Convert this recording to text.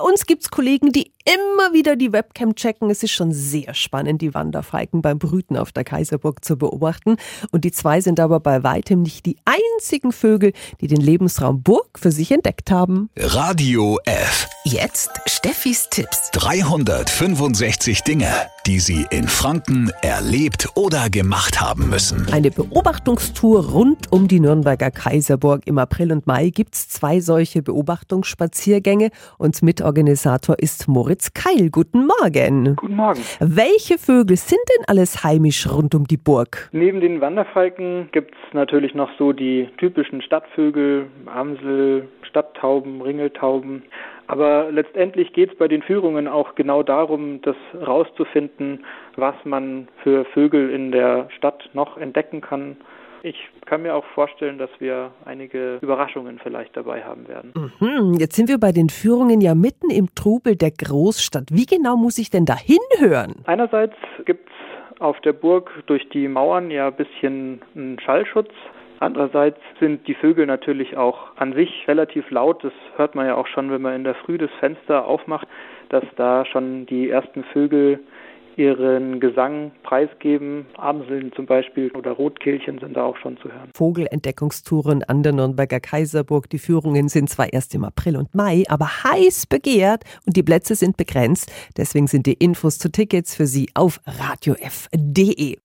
bei uns gibt es Kollegen, die immer wieder die Webcam checken. Es ist schon sehr spannend, die Wanderfalken beim Brüten auf der Kaiserburg zu beobachten. Und die zwei sind aber bei weitem nicht die einzigen Vögel, die den Lebensraum Burg für sich entdeckt haben. Radio F. Jetzt Steffis Tipps. 365 Dinge, die Sie in Franken erlebt oder gemacht haben müssen. Eine Beobachtungstour rund um die Nürnberger Kaiserburg. Im April und Mai gibt es zwei solche Beobachtungsspaziergänge und Mitorganisator ist Moritz Keil. Guten Morgen. Guten Morgen. Welche Vögel sind denn alles heimisch rund um die Burg? Neben den Wanderfalken gibt es natürlich noch so die typischen Stadtvögel, Amsel, Stadttauben, Ringeltauben. Aber letztendlich geht es bei den Führungen auch genau darum, das rauszufinden, was man für Vögel in der Stadt noch entdecken kann. Ich kann mir auch vorstellen, dass wir einige Überraschungen vielleicht dabei haben werden. Mhm, jetzt sind wir bei den Führungen ja mitten im Trubel der Großstadt. Wie genau muss ich denn da hinhören? Einerseits gibt es auf der Burg durch die Mauern ja ein bisschen einen Schallschutz. Andererseits sind die Vögel natürlich auch an sich relativ laut. Das hört man ja auch schon, wenn man in der Früh das Fenster aufmacht, dass da schon die ersten Vögel ihren Gesang preisgeben. Amseln zum Beispiel oder Rotkehlchen sind da auch schon zu hören. Vogelentdeckungstouren an der Nürnberger Kaiserburg. Die Führungen sind zwar erst im April und Mai, aber heiß begehrt und die Plätze sind begrenzt. Deswegen sind die Infos zu Tickets für Sie auf radiof.de.